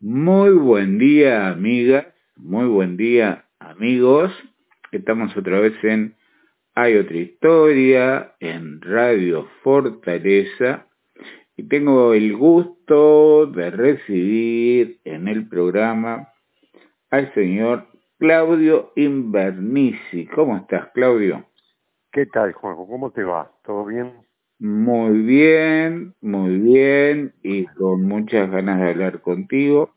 Muy buen día, amigas. Muy buen día, amigos. Estamos otra vez en Hay otra historia, en Radio Fortaleza. Y tengo el gusto de recibir en el programa al señor Claudio Invernici. ¿Cómo estás, Claudio? ¿Qué tal, Juanjo? ¿Cómo te va? ¿Todo bien? Muy bien, muy bien y con muchas ganas de hablar contigo.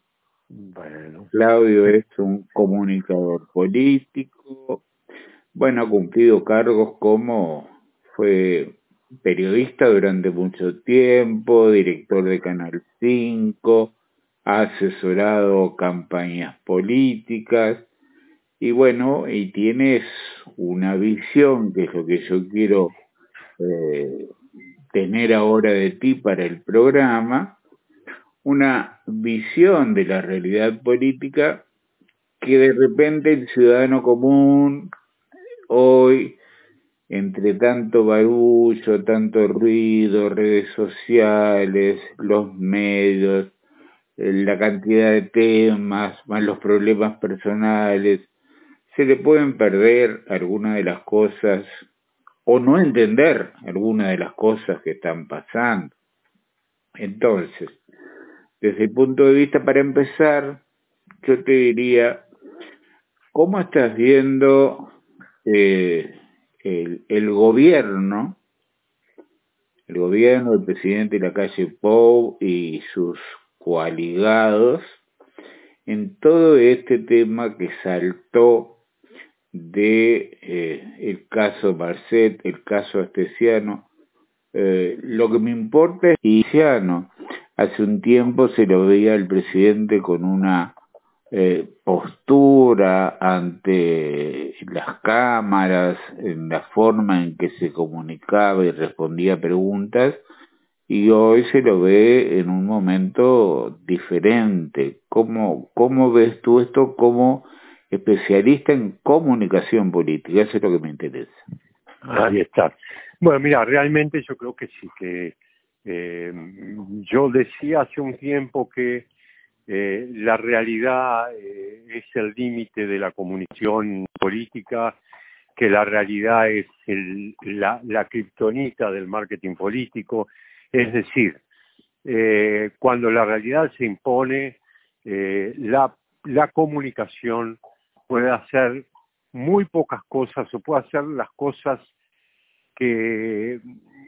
Bueno. Claudio es un comunicador político. Bueno, ha cumplido cargos como fue periodista durante mucho tiempo, director de Canal 5, ha asesorado campañas políticas y bueno, y tienes una visión, que es lo que yo quiero eh, tener ahora de ti para el programa, una visión de la realidad política que de repente el ciudadano común hoy, entre tanto barullo, tanto ruido, redes sociales, los medios, la cantidad de temas, más los problemas personales, se le pueden perder algunas de las cosas o no entender algunas de las cosas que están pasando. Entonces, desde el punto de vista, para empezar, yo te diría, ¿cómo estás viendo eh, el, gobierno, el gobierno, el presidente de la calle Pou y sus coaligados en todo este tema que saltó de eh, el caso Marcet, el caso Astesiano. Eh, lo que me importa es Astesiano. Hace un tiempo se lo veía el presidente con una eh, postura ante las cámaras, en la forma en que se comunicaba y respondía preguntas, y hoy se lo ve en un momento diferente. ¿Cómo, cómo ves tú esto como especialista en comunicación política? Eso es lo que me interesa. Ahí está. Bueno, mira, realmente yo creo que sí, que eh, yo decía hace un tiempo que eh, la realidad eh, es el límite de la comunicación política, que la realidad es el, la, la kriptonita del marketing político, es decir, eh, cuando la realidad se impone, eh, la, la comunicación puede hacer muy pocas cosas o puede hacer las cosas que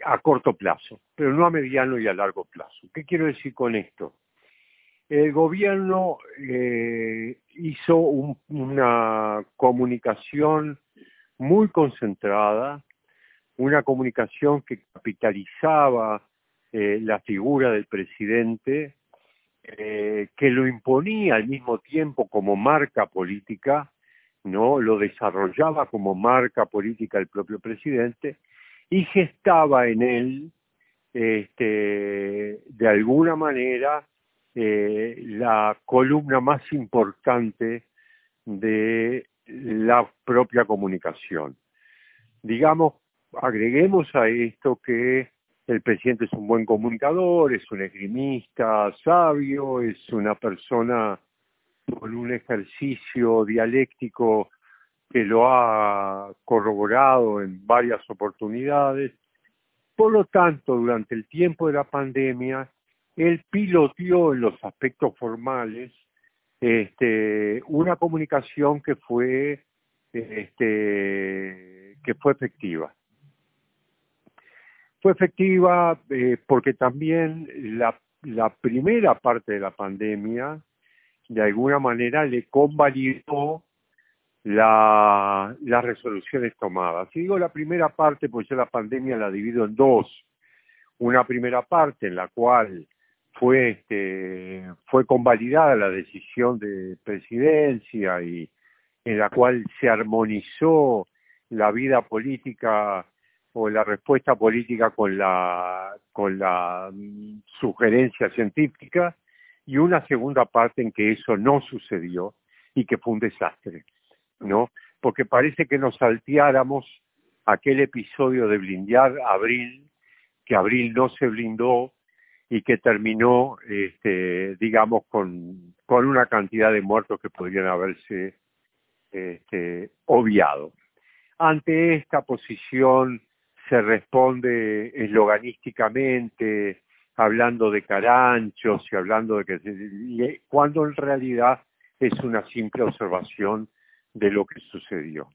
a corto plazo, pero no a mediano y a largo plazo. ¿Qué quiero decir con esto? El gobierno eh, hizo un, una comunicación muy concentrada, una comunicación que capitalizaba eh, la figura del presidente, eh, que lo imponía al mismo tiempo como marca política, no lo desarrollaba como marca política el propio presidente y gestaba en él este, de alguna manera eh, la columna más importante de la propia comunicación. Digamos, agreguemos a esto que el presidente es un buen comunicador, es un esgrimista sabio, es una persona con un ejercicio dialéctico que lo ha corroborado en varias oportunidades. Por lo tanto, durante el tiempo de la pandemia, él piloteó en los aspectos formales este, una comunicación que fue, este, que fue efectiva. Fue efectiva eh, porque también la, primera parte de la pandemia, de alguna manera, le convalidó la, las resoluciones tomadas. Si digo la primera parte, pues yo la pandemia la divido en dos. Una primera parte en la cual fue, este, fue convalidada la decisión de presidencia y en la cual se armonizó la vida política o la respuesta política con la, con la mm, sugerencia científica y una segunda parte en que eso no sucedió y que fue un desastre, ¿no? Porque parece que nos salteáramos aquel episodio de blindar Abril, que Abril no se blindó y que terminó, este, digamos, con, con una cantidad de muertos que podrían haberse este, obviado. Ante esta posición se responde esloganísticamente, hablando de caranchos y hablando de que cuando en realidad es una simple observación de lo que sucedió.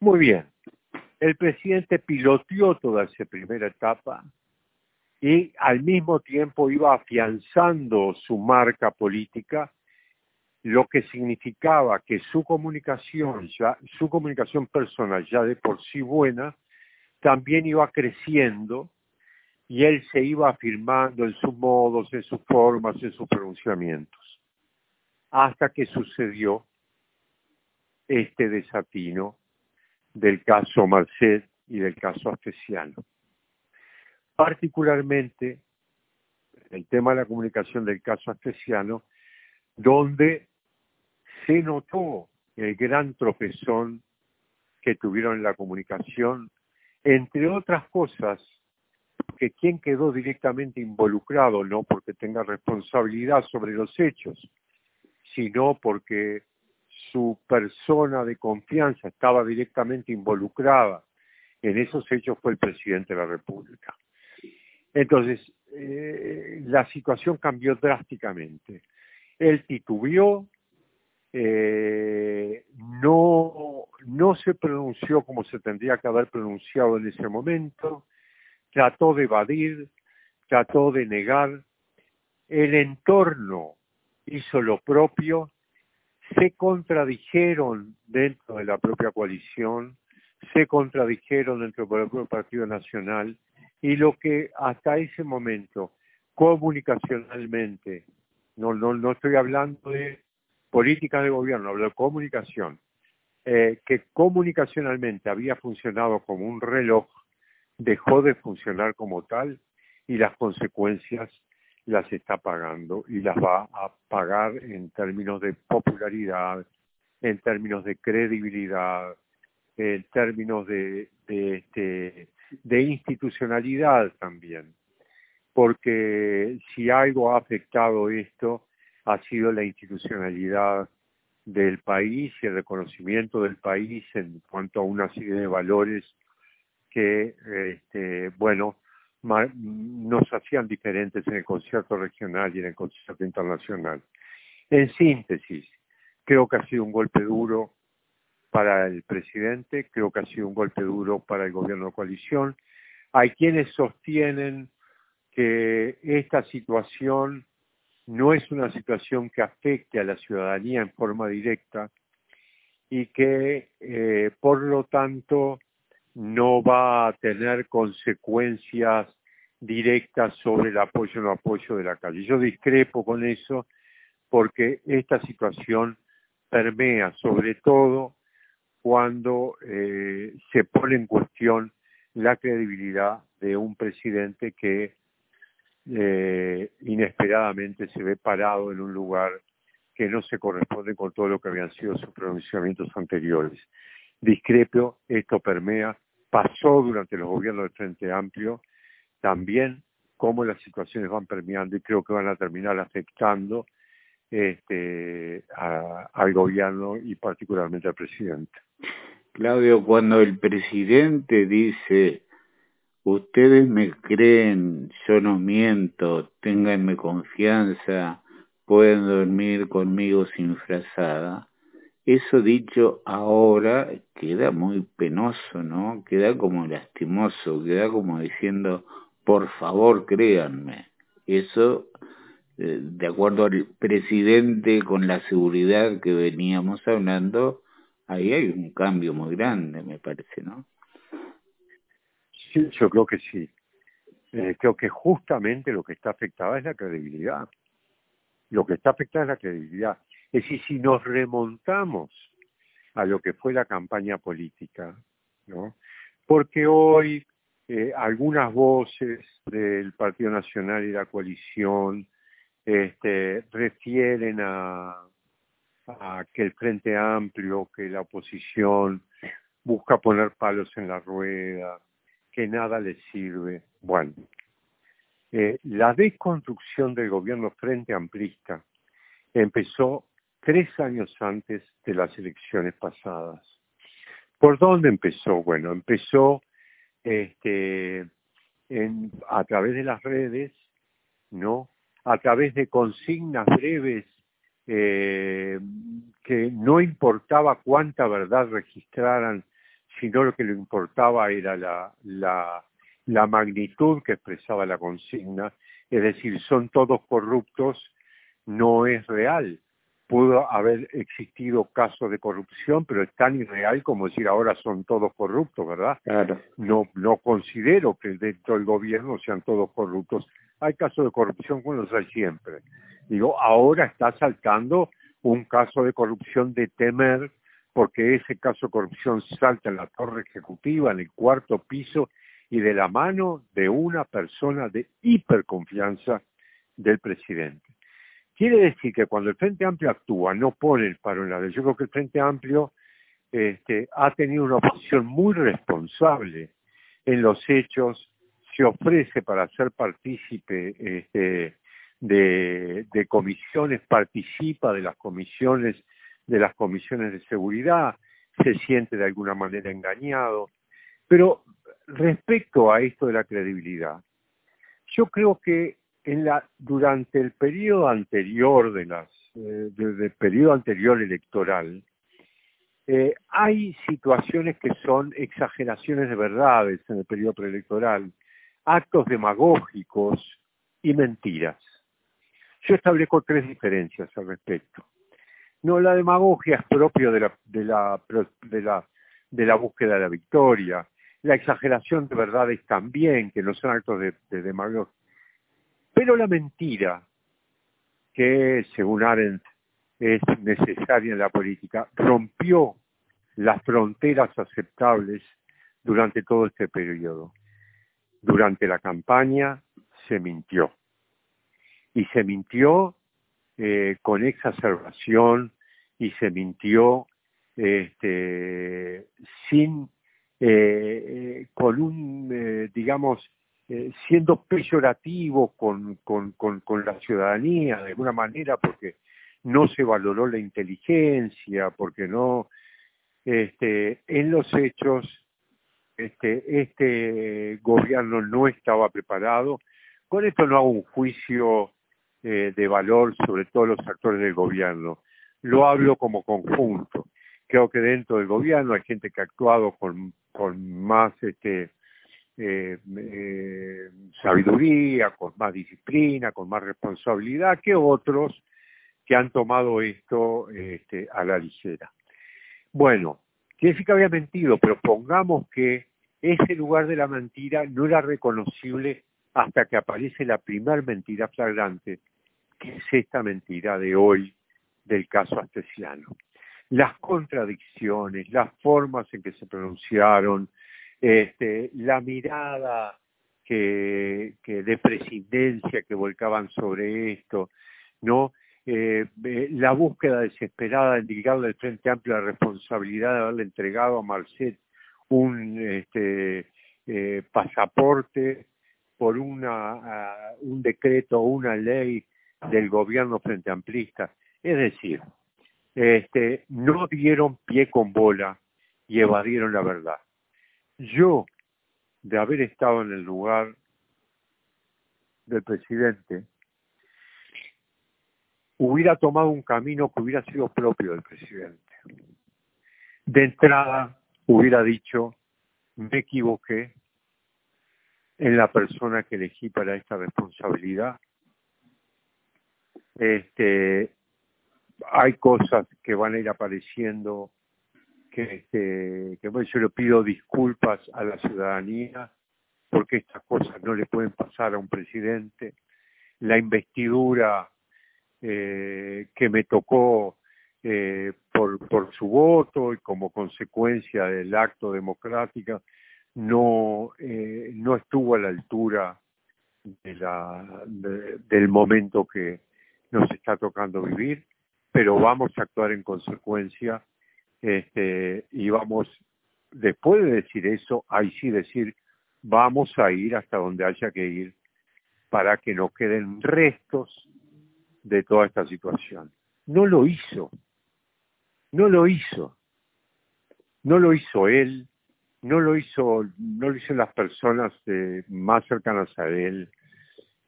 Muy bien, el presidente piloteó toda esa primera etapa y al mismo tiempo iba afianzando su marca política, lo que significaba que su comunicación, ya, su comunicación personal ya de por sí buena, también iba creciendo y él se iba afirmando en sus modos, en sus formas, en sus pronunciamientos, hasta que sucedió este desatino del caso Marcet y del caso Astesiano. Particularmente el tema de la comunicación del caso Astesiano, donde se notó el gran tropezón que tuvieron en la comunicación entre otras cosas, que quien quedó directamente involucrado, no porque tenga responsabilidad sobre los hechos, sino porque su persona de confianza estaba directamente involucrada en esos hechos fue el presidente de la República. Entonces, eh, la situación cambió drásticamente. Él titubeó, eh, no, se pronunció como se tendría que haber pronunciado en ese momento, trató de evadir, trató de negar, el entorno hizo lo propio, se contradijeron dentro de la propia coalición, se contradijeron dentro del propio Partido Nacional y lo que hasta ese momento comunicacionalmente, no, no, no estoy hablando de política de gobierno, hablo de comunicación, eh, que comunicacionalmente había funcionado como un reloj, dejó de funcionar como tal y las consecuencias las está pagando y las va a pagar en términos de popularidad, en términos de credibilidad, en términos de, este, de institucionalidad también. Porque si algo ha afectado esto ha sido la institucionalidad del país y el reconocimiento del país en cuanto a una serie de valores que, este, bueno, nos hacían diferentes en el concierto regional y en el concierto internacional. En síntesis, creo que ha sido un golpe duro para el presidente, creo que ha sido un golpe duro para el gobierno de coalición. Hay quienes sostienen que esta situación no es una situación que afecte a la ciudadanía en forma directa y que eh, por lo tanto no va a tener consecuencias directas sobre el apoyo o no apoyo de la calle. Yo discrepo con eso porque esta situación permea sobre todo cuando eh, se pone en cuestión la credibilidad de un presidente que eh, inesperadamente se ve parado en un lugar que no se corresponde con todo lo que habían sido sus pronunciamientos anteriores. Discrepo, esto permea, pasó durante los gobiernos del Frente Amplio, también cómo las situaciones van permeando y creo que van a terminar afectando este, al gobierno y particularmente al presidente. Claudio, cuando el presidente dice ustedes me creen, yo no miento, ténganme confianza, pueden dormir conmigo sin frazada. Eso dicho ahora queda muy penoso, ¿no? Queda como lastimoso, queda como diciendo, por favor créanme. Eso, eh, de acuerdo al presidente, con la seguridad que veníamos hablando, ahí hay un cambio muy grande, me parece, ¿no? Yo creo que sí. Eh, creo que justamente lo que está afectado es la credibilidad. Lo que está afectado es la credibilidad. Es decir, si nos remontamos a lo que fue la campaña política, ¿no? Porque hoy eh, algunas voces del Partido Nacional y la coalición este, refieren a que el Frente Amplio, que la oposición busca poner palos en la rueda, que nada les sirve. Bueno, eh, la desconstrucción del gobierno frente amplista empezó tres años antes de las elecciones pasadas. ¿Por dónde empezó? Bueno, empezó este, a través de las redes, ¿no? A través de consignas breves eh, que no importaba cuánta verdad registraran, sino lo que le importaba era la, la, la magnitud que expresaba la consigna, es decir, son todos corruptos, no es real pudo haber existido casos de corrupción, pero es tan irreal como decir ahora son todos corruptos, ¿verdad? Claro. No, no considero que dentro del gobierno sean todos corruptos. Hay casos de corrupción como los hay siempre. Digo, ahora está saltando un caso de corrupción de temer, porque ese caso corrupción salta en la torre ejecutiva, en el cuarto piso, y de la mano de una persona de hiperconfianza del presidente. Quiere decir que cuando el Frente Amplio actúa, no pone el paro en la ley. Yo creo que el Frente Amplio este, ha tenido una posición muy responsable en los hechos, se ofrece para ser partícipe este, de, comisiones, participa de las comisiones, de las comisiones de seguridad, se siente de alguna manera engañado. Pero respecto a esto de la credibilidad, yo creo que durante el periodo anterior de las, eh, periodo anterior electoral, eh, hay situaciones que son exageraciones de verdades en el periodo preelectoral, actos demagógicos y mentiras. Yo establezco tres diferencias al respecto. No, la demagogia es propio de la, de la, de la, de la búsqueda de la victoria. La exageración de verdades también, que no son actos de, de demagogia pero la mentira, que según Arendt es necesaria en la política, rompió las fronteras aceptables durante todo este periodo. Durante la campaña se mintió. Y se mintió eh, con exacerbación y se mintió este, sin, eh, eh, con un, digamos, eh, siendo peyorativo con, con, con, la ciudadanía de alguna manera porque no se valoró la inteligencia, porque no, este, en los hechos, este, este gobierno no estaba preparado. Con esto no hago un juicio de valor sobre todos los actores del gobierno, lo hablo como conjunto. Creo que dentro del gobierno hay gente que ha actuado con, más este, eh, eh, sabiduría, con más disciplina, con más responsabilidad que otros que han tomado esto este, a la ligera. Bueno, que había mentido, pero pongamos que ese lugar de la mentira no era reconocible hasta que aparece la primera mentira flagrante, que es esta mentira de hoy del caso astesiano. Las contradicciones, las formas en que se pronunciaron, este, la mirada que, de presidencia que volcaban sobre esto, ¿no? Eh, eh, la búsqueda desesperada de indicarle al Frente Amplio la responsabilidad de haberle entregado a Marcet un este, eh, pasaporte por un decreto o una ley del gobierno Frente Amplista. Es decir, este, no dieron pie con bola y evadieron la verdad yo, de haber estado en el lugar del presidente, hubiera tomado un camino que hubiera sido propio del presidente. De entrada, hubiera dicho, me equivoqué en la persona que elegí para esta responsabilidad. Este, hay cosas que van a ir apareciendo que, que, yo le pido disculpas a la ciudadanía porque estas cosas no le pueden pasar a un presidente. La investidura eh, que me tocó eh, por, su voto y como consecuencia del acto democrático no, eh, no estuvo a la altura del momento que nos está tocando vivir, pero vamos a actuar en consecuencia este, y vamos, después de decir eso, ahí sí decir, vamos a ir hasta donde haya que ir para que no queden restos de toda esta situación. No lo hizo, no lo hizo, no lo hizo él, no lo hizo, no lo hicieron las personas eh, más cercanas a él,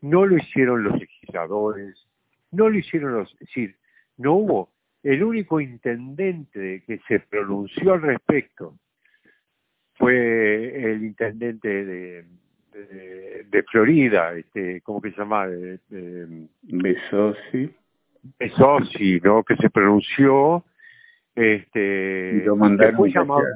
no lo hicieron los legisladores, no lo hicieron los, no hubo, el único intendente que se pronunció al respecto fue el intendente de, de, Florida, este, ¿cómo que se llama? Besosi. Besosi, ¿no? Que se pronunció, este, y lo mandaron llamado,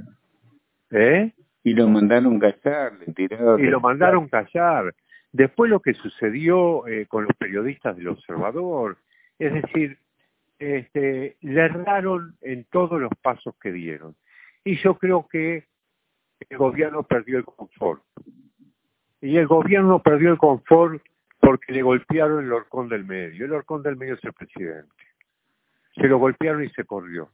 ¿eh? Y lo mandaron callar, Y lo mandaron callar. Después lo que sucedió eh, con los periodistas del Observador, es decir, este, le erraron en todos los pasos que dieron. Y yo creo que el gobierno perdió el confort. Y el gobierno perdió el confort porque le golpearon el horcón del medio. El horcón del medio es el presidente. Se lo golpearon y se corrió.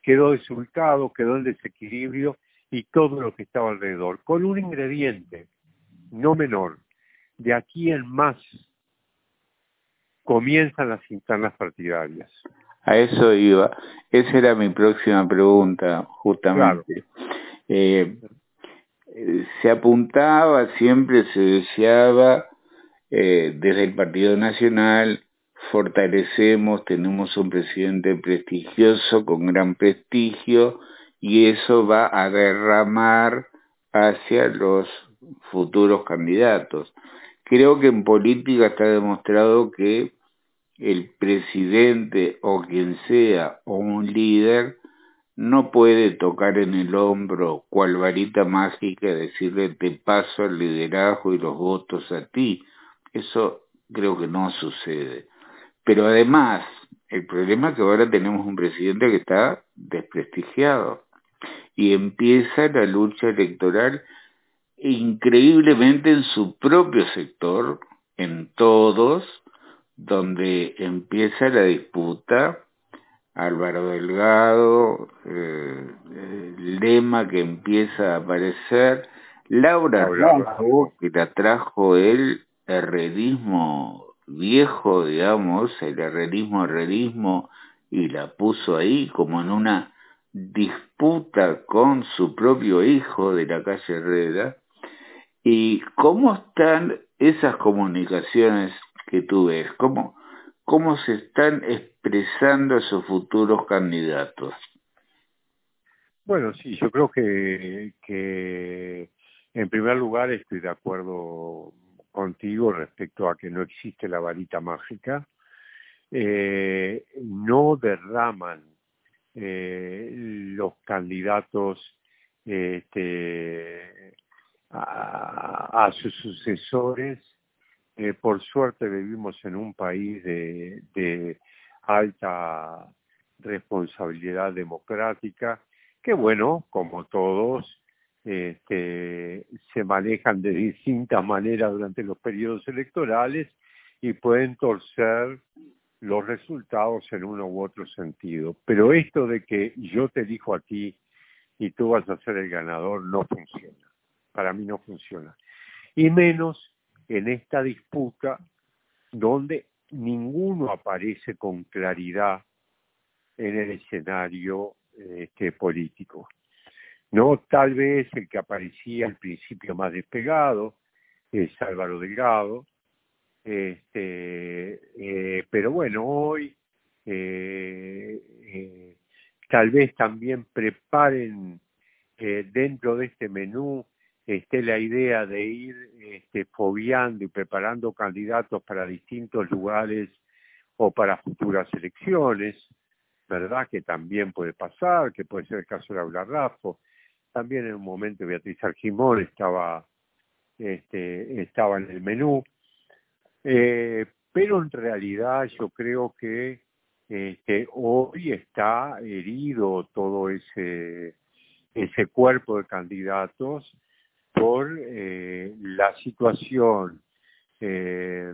Quedó desultado, quedó en desequilibrio y todo lo que estaba alrededor, con un ingrediente no menor. De aquí en más comienzan las internas partidarias. A eso iba. Esa era mi próxima pregunta, justamente. Eh, se apuntaba, siempre se deseaba eh, desde el Partido Nacional, fortalecemos, tenemos un presidente prestigioso, con gran prestigio, y eso va a derramar hacia los futuros candidatos. Creo que en política está demostrado que el presidente o quien sea o un líder no puede tocar en el hombro cual varita mágica decirle te paso el liderazgo y los votos a ti. Eso creo que no sucede. Pero además, el problema es que ahora tenemos un presidente que está desprestigiado y empieza la lucha electoral increíblemente en su propio sector, en todos, donde empieza la disputa Álvaro Delgado, eh, el lema que empieza a aparecer, Laura Rajo, que la trajo el herrerismo viejo, digamos, el herrerismo herrerismo, y la puso ahí como en una disputa con su propio hijo de la calle Herrera. ¿Y cómo están esas comunicaciones que tú ves? ¿Cómo, cómo se están expresando esos futuros candidatos? Bueno, sí, yo creo que, que en primer lugar estoy de acuerdo contigo respecto a que no existe la varita mágica. Eh, no derraman eh, los candidatos este, a, sus sucesores. Eh, por suerte vivimos en un país de, alta responsabilidad democrática, que bueno, como todos, este, se manejan de distintas maneras durante los periodos electorales y pueden torcer los resultados en uno u otro sentido. Pero esto de que yo te elijo a ti y tú vas a ser el ganador no funciona. Para mí no funciona. Y menos en esta disputa donde ninguno aparece con claridad en el escenario este, político. No tal vez el que aparecía al principio más despegado es Álvaro Delgado, este, eh, pero bueno, hoy eh, eh, tal vez también preparen dentro de este menú esté la idea de ir este, fobiando y preparando candidatos para distintos lugares o para futuras elecciones, ¿verdad? Que también puede pasar, que puede ser el caso de Laura Raffo. También en un momento Beatriz Argimón estaba, este, estaba en el menú. Eh, pero en realidad yo creo que este, hoy está herido todo ese, ese cuerpo de candidatos por eh, la situación eh,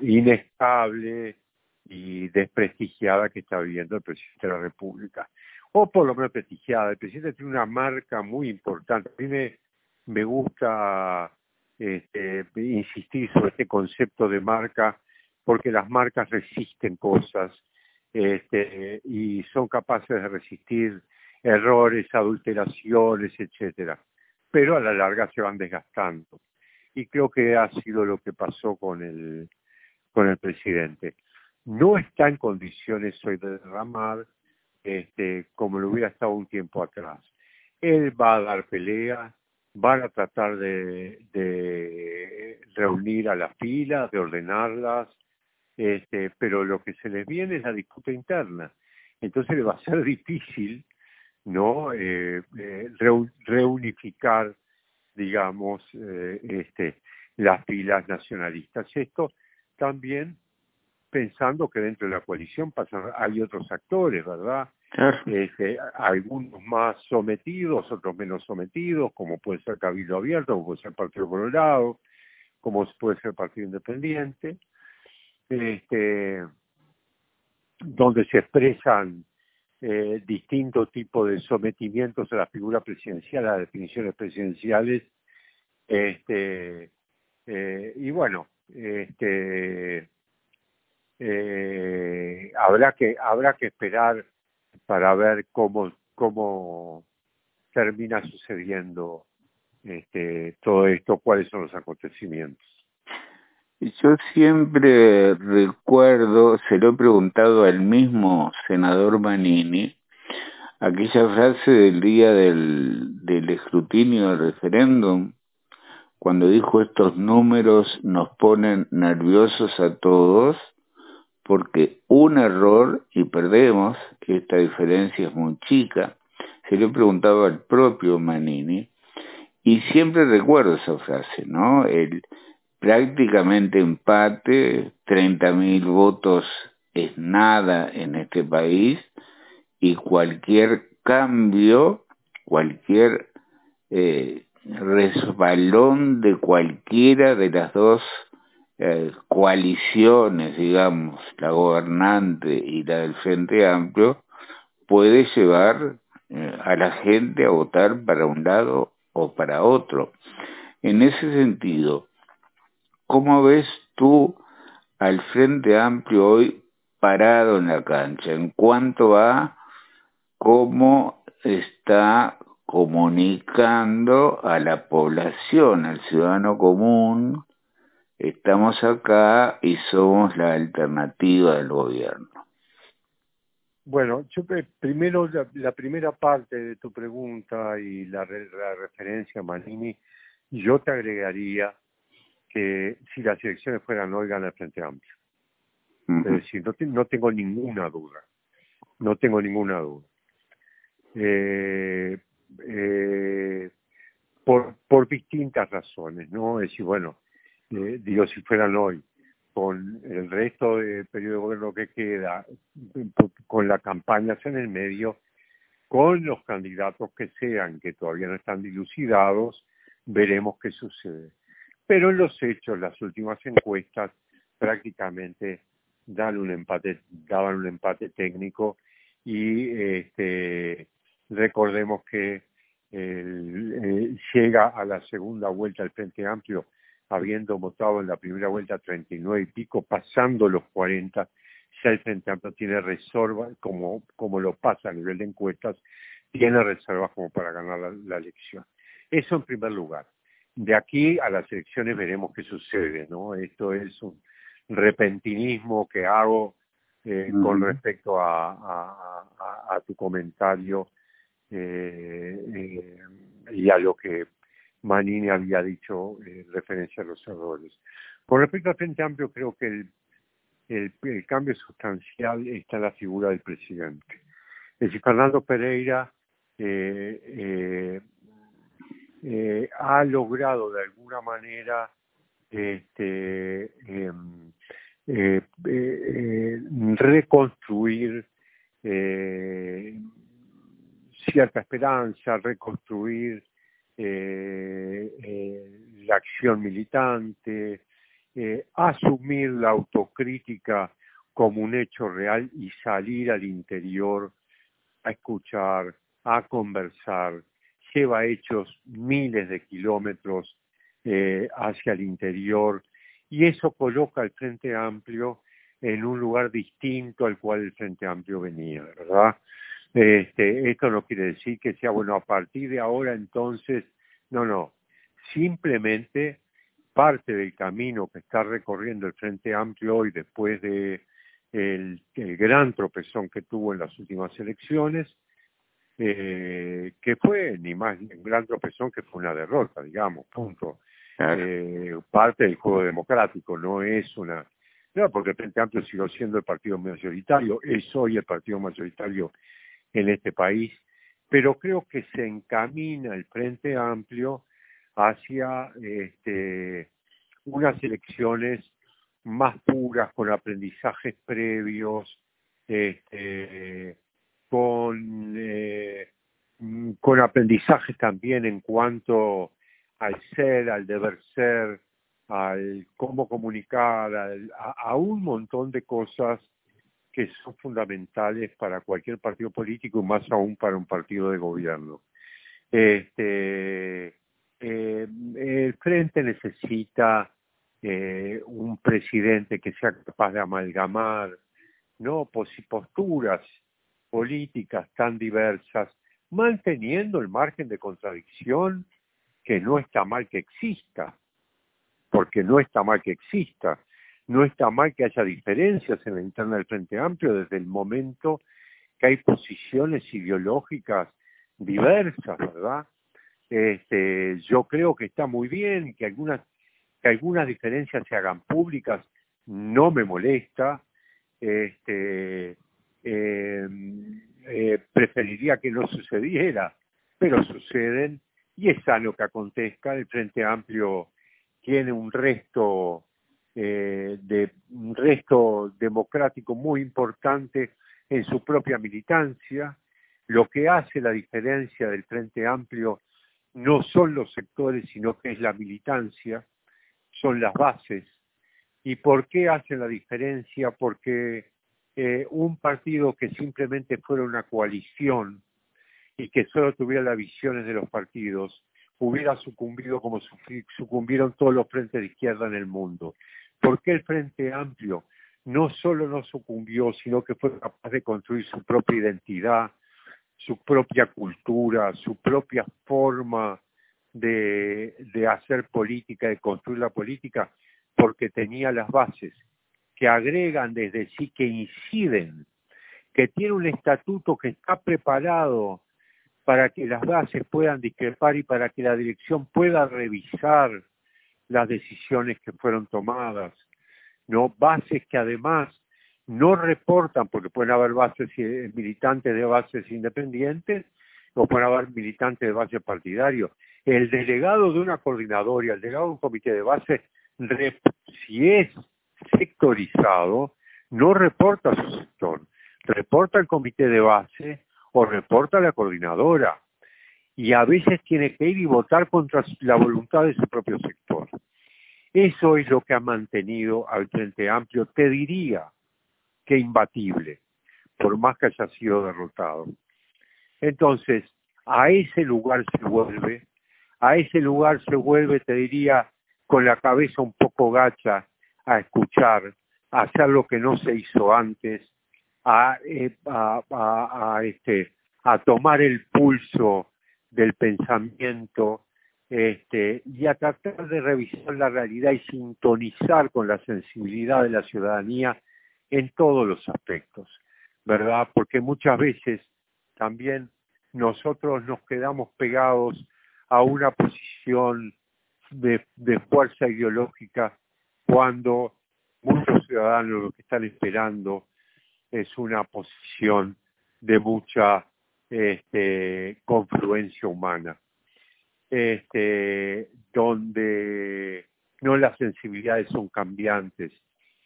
inestable y desprestigiada que está viviendo el presidente de la República. O por lo menos prestigiada. El presidente tiene una marca muy importante. A mí me, gusta este, insistir sobre este concepto de marca, porque las marcas resisten cosas este, y son capaces de resistir errores, adulteraciones, etcétera. Pero a la larga se van desgastando. Y creo que ha sido lo que pasó con el, con el presidente. No está en condiciones hoy de derramar este, como lo hubiera estado un tiempo atrás. Él va a dar pelea, van a tratar de, de reunir a las filas, de ordenarlas, este, pero lo que se les viene es la disputa interna. Entonces le va a ser difícil no eh, eh, reunificar, digamos, eh, este, las filas nacionalistas. Esto también pensando que dentro de la coalición pasan, hay otros actores, ¿verdad? Este, algunos más sometidos, otros menos sometidos, como puede ser Cabildo Abierto, como puede ser Partido Colorado, como puede ser Partido Independiente, este, donde se expresan eh, distintos tipos de sometimientos a la figura presidencial, a las definiciones presidenciales, este, eh, y bueno, este, eh, habrá que habrá que esperar para ver cómo cómo termina sucediendo este, todo esto, cuáles son los acontecimientos. Yo siempre recuerdo, se lo he preguntado al mismo senador Manini, aquella frase del día del, del escrutinio del referéndum, cuando dijo estos números nos ponen nerviosos a todos, porque un error y perdemos, esta diferencia es muy chica, se lo he preguntado al propio Manini, y siempre recuerdo esa frase, ¿no? El prácticamente empate, 30.000 votos es nada en este país y cualquier cambio, cualquier eh, resbalón de cualquiera de las dos eh, coaliciones, digamos, la gobernante y la del Frente Amplio, puede llevar eh, a la gente a votar para un lado o para otro. En ese sentido, ¿Cómo ves tú al Frente Amplio hoy parado en la cancha en cuanto a cómo está comunicando a la población, al ciudadano común, estamos acá y somos la alternativa del gobierno? Bueno, yo primero la, primera parte de tu pregunta y la, referencia a Manini, yo te agregaría que si las elecciones fueran hoy gana el Frente Amplio. Es decir, no, no, tengo ninguna duda, no tengo ninguna duda. Eh, eh, por, por distintas razones, ¿no? Es decir, bueno, eh, digo, si fueran hoy, con el resto del periodo de gobierno que queda, con las campañas en el medio, con los candidatos que sean, que todavía no están dilucidados, veremos qué sucede. Pero en los hechos, las últimas encuestas prácticamente dan un empate, daban un empate técnico y este, recordemos que llega a la segunda vuelta el Frente Amplio habiendo votado en la primera vuelta 39 y pico, pasando los 40, ya el Frente Amplio tiene reserva, como, como lo pasa a nivel de encuestas, tiene reservas como para ganar la elección. Eso en primer lugar de aquí a las elecciones veremos qué sucede, ¿no? Esto es un repentinismo que hago eh, con respecto a, tu comentario eh, eh, y a lo que Manini había dicho en referencia a los errores. Con respecto al Frente Amplio, creo que el, el, cambio sustancial está en la figura del presidente. Es decir, Fernando Pereira eh, eh, ha logrado de alguna manera este, em, eh, eh, reconstruir cierta esperanza, reconstruir la acción militante, asumir la autocrítica como un hecho real y salir al interior a escuchar, a conversar, lleva hechos miles de kilómetros eh, hacia el interior y eso coloca al Frente Amplio en un lugar distinto al cual el Frente Amplio venía, ¿verdad? Este, esto no quiere decir que sea bueno a partir de ahora entonces, no, no, simplemente parte del camino que está recorriendo el Frente Amplio hoy después de el, gran tropezón que tuvo en las últimas elecciones, eh, que fue ni más ni un gran tropezón que fue una derrota, digamos, punto. Eh, parte del juego democrático, no es una... No, porque el Frente Amplio siguió siendo el partido mayoritario, es hoy el partido mayoritario en este país, pero creo que se encamina el Frente Amplio hacia este, unas elecciones más puras, con aprendizajes previos, este, con, eh, con aprendizajes también en cuanto al ser, al deber ser, al cómo comunicar, a, un montón de cosas que son fundamentales para cualquier partido político y más aún para un partido de gobierno. Este, eh, el frente necesita eh, un presidente que sea capaz de amalgamar no posturas políticas tan diversas, manteniendo el margen de contradicción que no está mal que exista, porque no está mal que exista, no está mal que haya diferencias en la interna del Frente Amplio desde el momento que hay posiciones ideológicas diversas, ¿verdad? Este, yo creo que está muy bien que algunas que algunas diferencias se hagan públicas no me molesta. Este, em, eh, preferiría que no sucediera, pero suceden y es sano que acontezca. El Frente Amplio tiene un resto eh, de un resto democrático muy importante en su propia militancia. Lo que hace la diferencia del Frente Amplio no son los sectores, sino que es la militancia, son las bases. ¿Y por qué hace la diferencia? Porque eh, un partido que simplemente fuera una coalición y que solo tuviera las visiones de los partidos, hubiera sucumbido como sucumbieron todos los frentes de izquierda en el mundo. ¿Por qué el Frente Amplio no solo no sucumbió, sino que fue capaz de construir su propia identidad, su propia cultura, su propia forma de, de hacer política, de construir la política, porque tenía las bases que agregan desde sí, que inciden, que tiene un estatuto que está preparado para que las bases puedan discrepar y para que la dirección pueda revisar las decisiones que fueron tomadas, no bases que además no reportan, porque pueden haber bases eh, militantes de bases independientes o pueden haber militantes de base partidario. El delegado de una coordinadora, el delegado de un comité de base, si es sectorizado, no reporta a su sector, reporta al comité de base o reporta a la coordinadora y a veces tiene que ir y votar contra la voluntad de su propio sector. Eso es lo que ha mantenido al Frente Amplio, te diría que imbatible, por más que haya sido derrotado. Entonces, a ese lugar se vuelve, a ese lugar se vuelve, te diría, con la cabeza un poco gacha, a escuchar, a hacer lo que no se hizo antes, eh, a, este, a tomar el pulso del pensamiento este, y a tratar de revisar la realidad y sintonizar con la sensibilidad de la ciudadanía en todos los aspectos, ¿verdad? Porque muchas veces también nosotros nos quedamos pegados a una posición de, de fuerza ideológica cuando muchos ciudadanos lo que están esperando es una posición de mucha este, confluencia humana, este, donde no las sensibilidades son cambiantes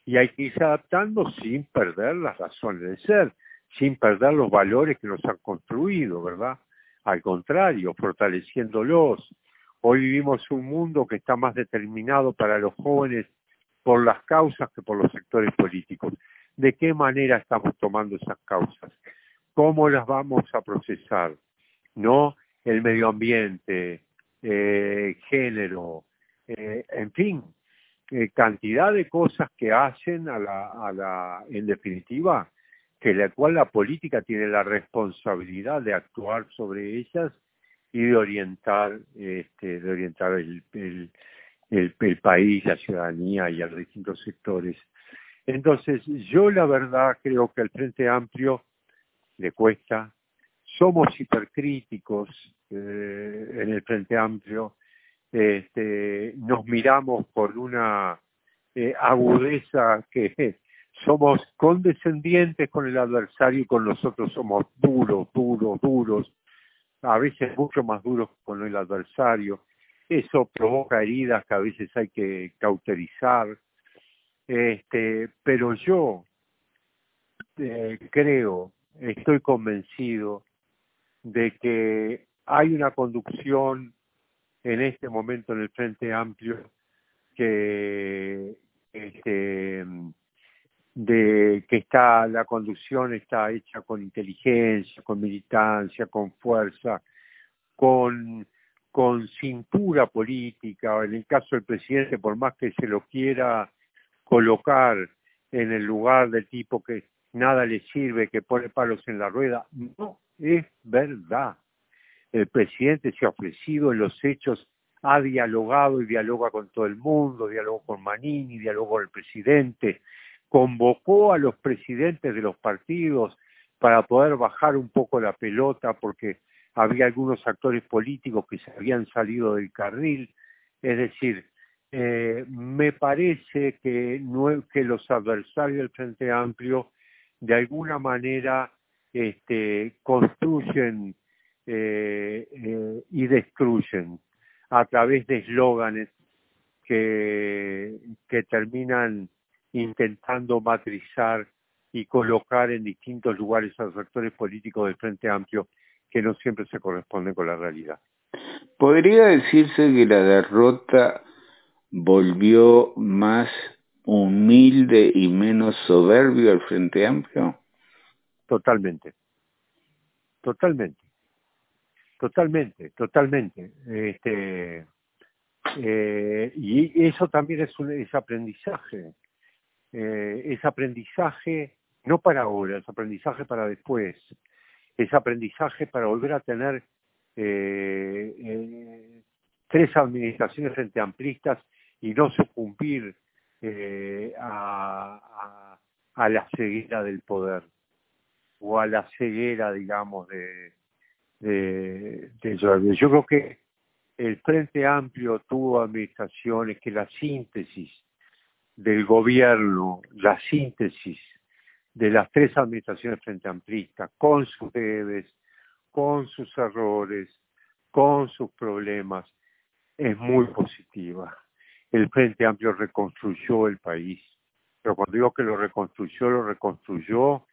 y hay que irse adaptando sin perder las razones de ser, sin perder los valores que nos han construido, ¿verdad? Al contrario, fortaleciéndolos. Hoy vivimos un mundo que está más determinado para los jóvenes por las causas que por los sectores políticos. De qué manera estamos tomando esas causas, cómo las vamos a procesar, ¿no? El medio ambiente, eh, género, eh, en fin, eh, cantidad de cosas que hacen a la, a la, en definitiva, que la cual la política tiene la responsabilidad de actuar sobre ellas y de orientar, este, de orientar el, el, el, país, la ciudadanía y a los distintos sectores. Entonces, yo la verdad creo que al Frente Amplio le cuesta, somos hipercríticos eh, en el Frente Amplio, este, nos miramos por una eh, agudeza que somos condescendientes con el adversario y con nosotros somos duros, duros, duros, a veces mucho más duros con el adversario. Eso provoca heridas que a veces hay que cauterizar. Este, pero yo eh, creo, estoy convencido de que hay una conducción en este momento en el Frente Amplio que este, de que está la conducción está hecha con inteligencia, con militancia, con fuerza, con con cintura política, en el caso del presidente, por más que se lo quiera colocar en el lugar del tipo que nada le sirve, que pone palos en la rueda, no es verdad. El presidente se ha ofrecido en los hechos, ha dialogado y dialoga con todo el mundo, dialogó con Manini, dialogó con el presidente, convocó a los presidentes de los partidos para poder bajar un poco la pelota porque había algunos actores políticos que se habían salido del carril. Es decir, eh, me parece que, los adversarios del Frente Amplio de alguna manera este, construyen eh, eh, y destruyen a través de eslóganes que, que terminan intentando matrizar y colocar en distintos lugares a los actores políticos del Frente Amplio que no siempre se corresponden con la realidad. ¿Podría decirse que la derrota volvió más humilde y menos soberbio al Frente Amplio? Totalmente, totalmente. Totalmente, totalmente. Este, eh, y eso también es, un, es aprendizaje. Eh, es aprendizaje no para ahora, es aprendizaje para después. Es aprendizaje para volver a tener eh, eh tres administraciones frente amplistas y no sucumbir eh, a, a, la ceguera del poder o a la ceguera, digamos, de, de, Yo creo que el Frente Amplio tuvo administraciones que la síntesis del gobierno, la síntesis de las tres administraciones frente amplistas, con sus debes, con sus errores, con sus problemas, es muy positiva. El Frente Amplio reconstruyó el país, pero cuando digo que lo reconstruyó, lo reconstruyó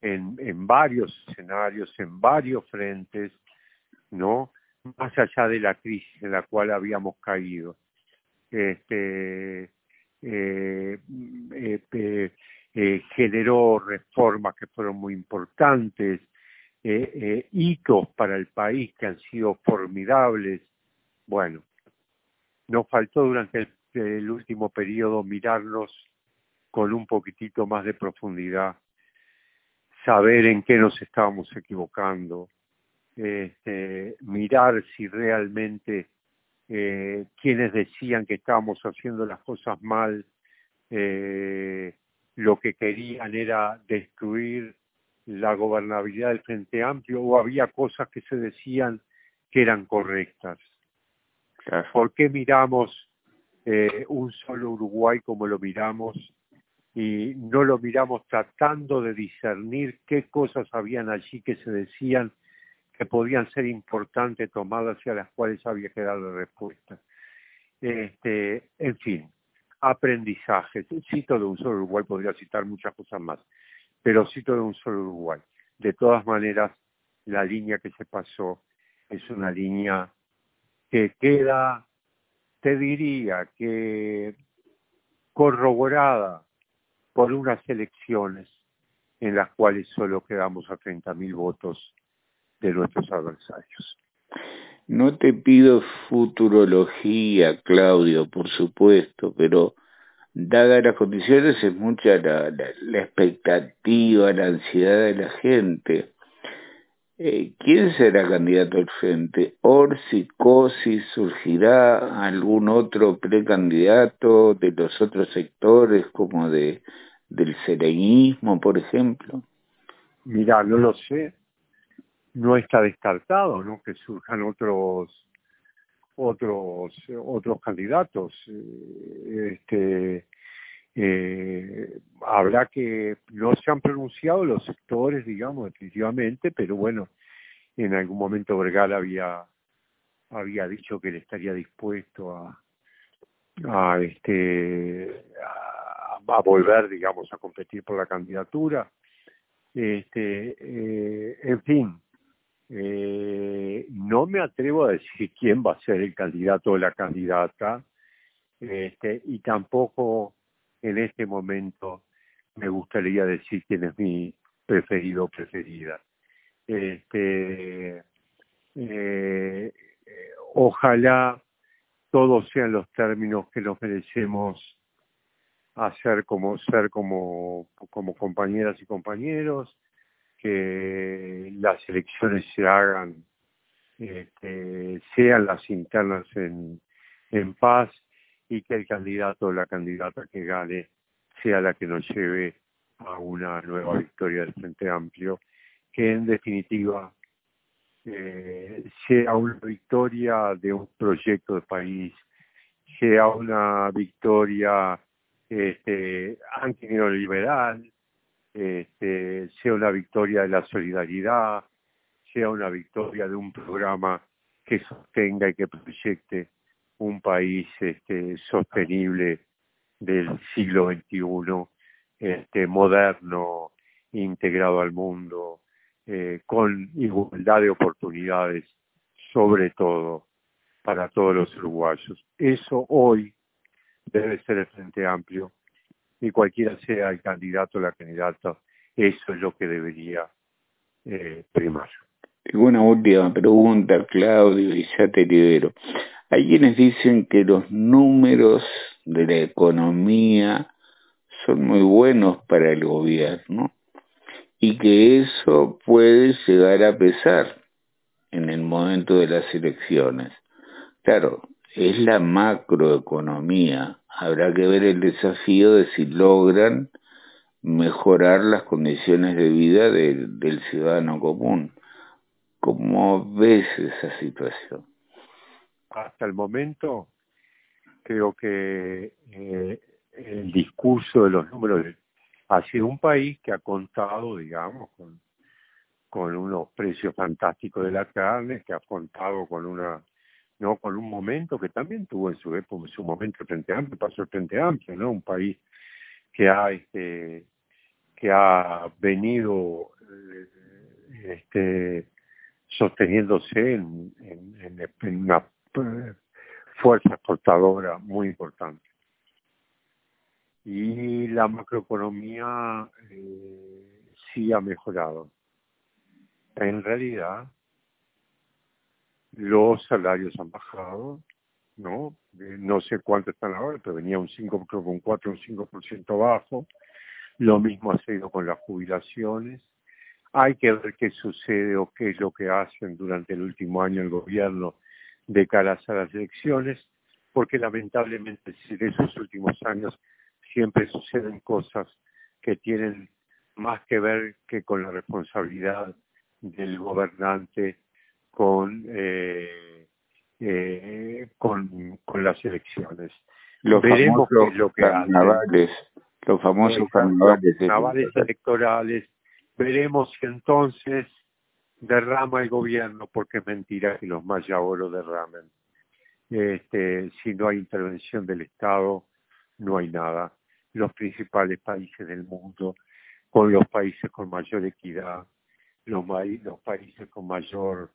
en, en varios escenarios, en varios frentes, ¿no? Más allá de la crisis en la cual habíamos caído. Este, eh, eh, eh, generó reformas que fueron muy importantes, hitos para el país que han sido formidables. Bueno, nos faltó durante el último periodo mirarnos con un poquitito más de profundidad saber en qué nos estábamos equivocando, este, mirar si realmente eh, quienes decían que estábamos haciendo las cosas mal, eh, lo que querían era destruir la gobernabilidad del Frente Amplio o había cosas que se decían que eran correctas. ¿Por qué miramos eh, un solo Uruguay como lo miramos y no lo miramos tratando de discernir qué cosas habían allí que se decían que podían ser importantes tomadas y a las cuales había que darle respuesta. Este, en fin, aprendizaje. Cito de un solo Uruguay, podría citar muchas cosas más, pero cito de un solo Uruguay. De todas maneras, la línea que se pasó es una línea que queda, te diría, que corroborada por unas elecciones en las cuales solo quedamos a 30.000 votos de nuestros adversarios. No te pido futurología, Claudio, por supuesto, pero dadas las condiciones es mucha la, la, expectativa, la ansiedad de la gente. Eh, ¿Quién será candidato al frente? ¿Orsi, Cosi, surgirá algún otro precandidato de los otros sectores como de del serenismo, por ejemplo? Mira, no lo sé. No está descartado, ¿no? Que surjan otros otros otros candidatos. Este eh, habrá que no se han pronunciado los sectores, digamos, definitivamente, pero bueno, en algún momento Vergara había había dicho que él estaría dispuesto a a este a, volver, digamos, a competir por la candidatura. Este, eh, en fin, eh, no me atrevo a decir quién va a ser el candidato o la candidata, este, y tampoco en este momento me gustaría decir quién es mi preferido o preferida. Este, eh, ojalá todos sean los términos que nos merecemos hacer como ser como, como compañeras y compañeros, que las elecciones se hagan, este, sean las internas en, paz y que el candidato o la candidata que gane sea la que nos lleve a una nueva victoria del Frente Amplio, que en definitiva eh, sea una victoria de un proyecto de país, sea una victoria este, antineoliberal, este, sea una victoria de la solidaridad, sea una victoria de un programa que sostenga y que proyecte un país este, sostenible del siglo XXI, este, moderno, integrado al mundo, eh, con igualdad de oportunidades, sobre todo para todos los uruguayos. Eso hoy debe ser el Frente Amplio y cualquiera sea el candidato o la candidata, eso es lo que debería eh, primar. Tengo una última pregunta, Claudio, y ya te libero. Hay quienes dicen que los números de la economía son muy buenos para el gobierno y que eso puede llegar a pesar en el momento de las elecciones. Claro, es la macroeconomía. Habrá que ver el desafío de si logran mejorar las condiciones de vida del ciudadano común. ¿Cómo ves esa situación? Hasta el momento creo que eh, el discurso de los números ha sido un país que ha contado, digamos, con, con unos precios fantásticos de la carne, que ha contado con una no con un momento que también tuvo en su época, en su momento Frente Amplio, pasó Frente Amplio, ¿no? Un país que ha este que ha venido eh, este sosteniéndose en, en, una eh, fuerza exportadora muy importante. Y la macroeconomía eh, sí ha mejorado. En realidad, los salarios han bajado, ¿no? Eh, no sé cuánto están ahora, pero venía un 5, creo que un 4 o un 5% bajo. Lo mismo ha sido con las jubilaciones. Hay que ver qué sucede o qué es lo que hacen durante el último año el gobierno de cara a las elecciones, porque lamentablemente en esos últimos años siempre suceden cosas que tienen más que ver que con la responsabilidad del gobernante con, eh, eh, con, con las elecciones. Los Veremos famosos lo que carnavales, los famosos carnavales, electorales. Veremos si entonces derrama el gobierno, porque es mentira que los oro derramen. Este, si no hay intervención del Estado, no hay nada. Los principales países del mundo, con los países con mayor equidad, los, los países con mayor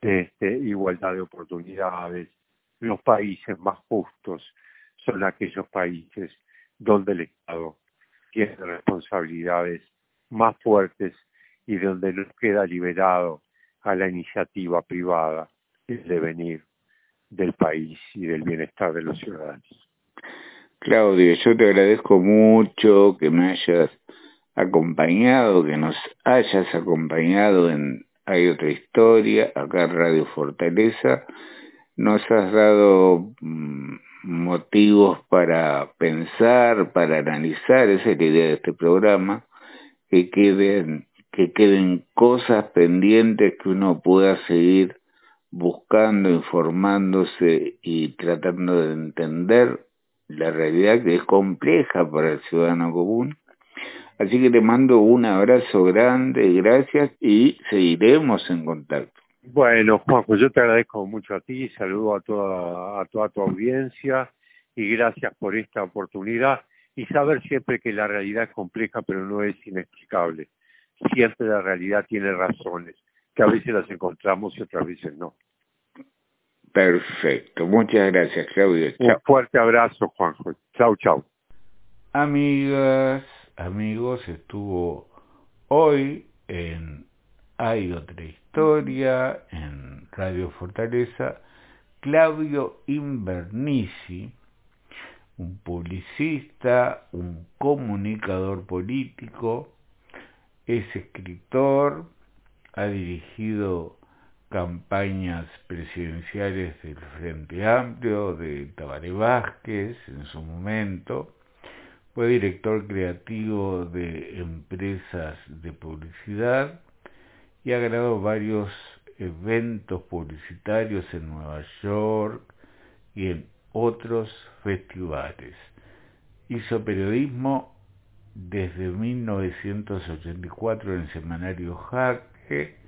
este, igualdad de oportunidades. Los países más justos son aquellos países donde el Estado tiene responsabilidades más fuertes y donde no queda liberado a la iniciativa privada el devenir del país y del bienestar de los ciudadanos. Claudio, yo te agradezco mucho que me hayas acompañado, que nos hayas acompañado en Hay otra historia, acá Radio Fortaleza. Nos has dado mm, motivos para pensar, para analizar, esa es la idea de este programa, que queden, que queden cosas pendientes que uno pueda seguir buscando, informándose y tratando de entender la realidad que es compleja para el ciudadano común. Así que te mando un abrazo grande, gracias y seguiremos en contacto. Bueno, Juanjo, yo te agradezco mucho a ti, saludo a toda, a toda tu audiencia y gracias por esta oportunidad y saber siempre que la realidad es compleja pero no es inexplicable. Siempre la realidad tiene razones, que a veces las encontramos y otras veces no. Perfecto, muchas gracias Claudio. Un fuerte abrazo Juanjo. Chau, chau. Amigas, amigos, estuvo hoy en Hay otra historia en Radio Fortaleza Claudio Invernici, un publicista, un comunicador político, es escritor, ha dirigido campañas presidenciales del Frente Amplio, de Tabaré Vázquez en su momento, fue director creativo de empresas de publicidad y ha ganado varios eventos publicitarios en Nueva York y en otros festivales. Hizo periodismo desde 1984 en el semanario Jaque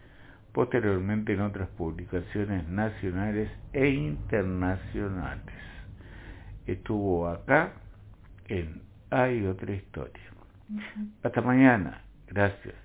posteriormente en otras publicaciones nacionales e internacionales. Estuvo acá en Hay otra historia. Hasta mañana. Gracias.